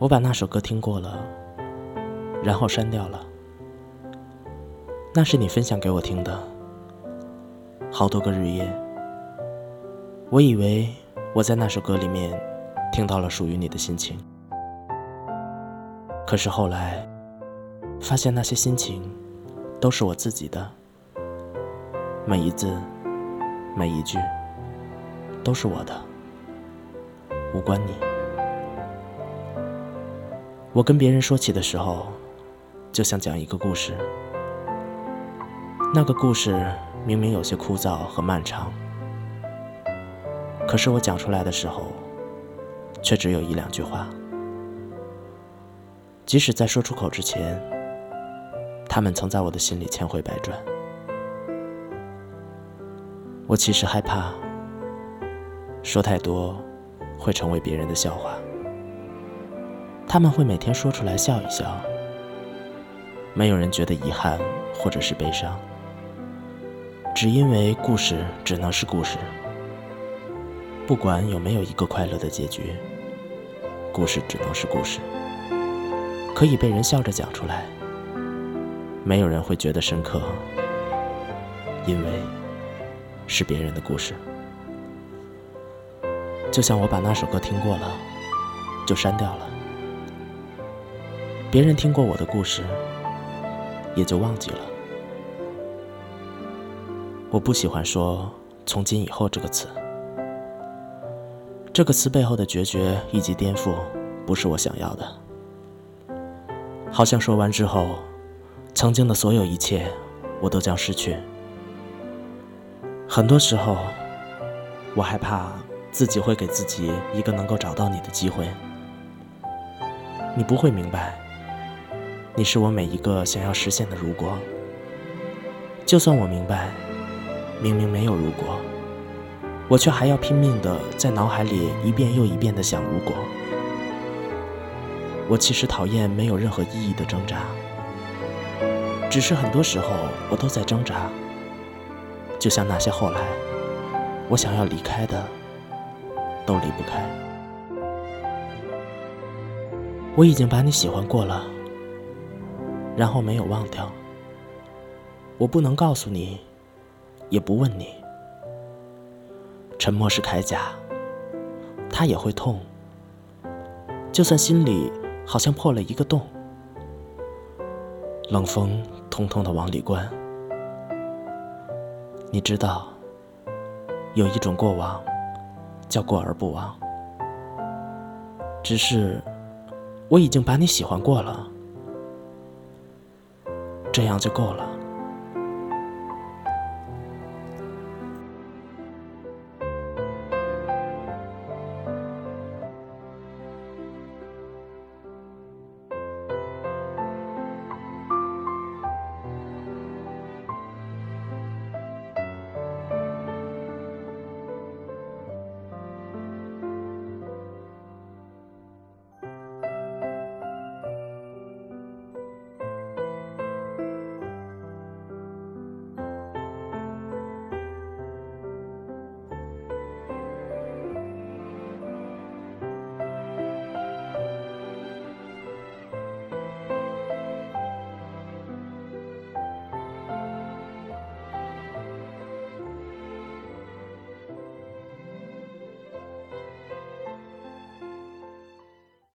我把那首歌听过了，然后删掉了。那是你分享给我听的，好多个日夜。我以为我在那首歌里面听到了属于你的心情，可是后来发现那些心情都是我自己的，每一字每一句都是我的，无关你。我跟别人说起的时候，就像讲一个故事。那个故事明明有些枯燥和漫长，可是我讲出来的时候，却只有一两句话。即使在说出口之前，他们曾在我的心里千回百转。我其实害怕说太多会成为别人的笑话，他们会每天说出来笑一笑，没有人觉得遗憾或者是悲伤。只因为故事只能是故事，不管有没有一个快乐的结局，故事只能是故事，可以被人笑着讲出来，没有人会觉得深刻，因为是别人的故事。就像我把那首歌听过了，就删掉了，别人听过我的故事，也就忘记了。我不喜欢说“从今以后”这个词，这个词背后的决绝以及颠覆，不是我想要的。好像说完之后，曾经的所有一切，我都将失去。很多时候，我害怕自己会给自己一个能够找到你的机会。你不会明白，你是我每一个想要实现的如果。就算我明白。明明没有如果，我却还要拼命的在脑海里一遍又一遍的想如果。我其实讨厌没有任何意义的挣扎，只是很多时候我都在挣扎。就像那些后来，我想要离开的，都离不开。我已经把你喜欢过了，然后没有忘掉。我不能告诉你。也不问你，沉默是铠甲，它也会痛。就算心里好像破了一个洞，冷风通通的往里灌。你知道，有一种过往叫过而不忘。只是我已经把你喜欢过了，这样就够了。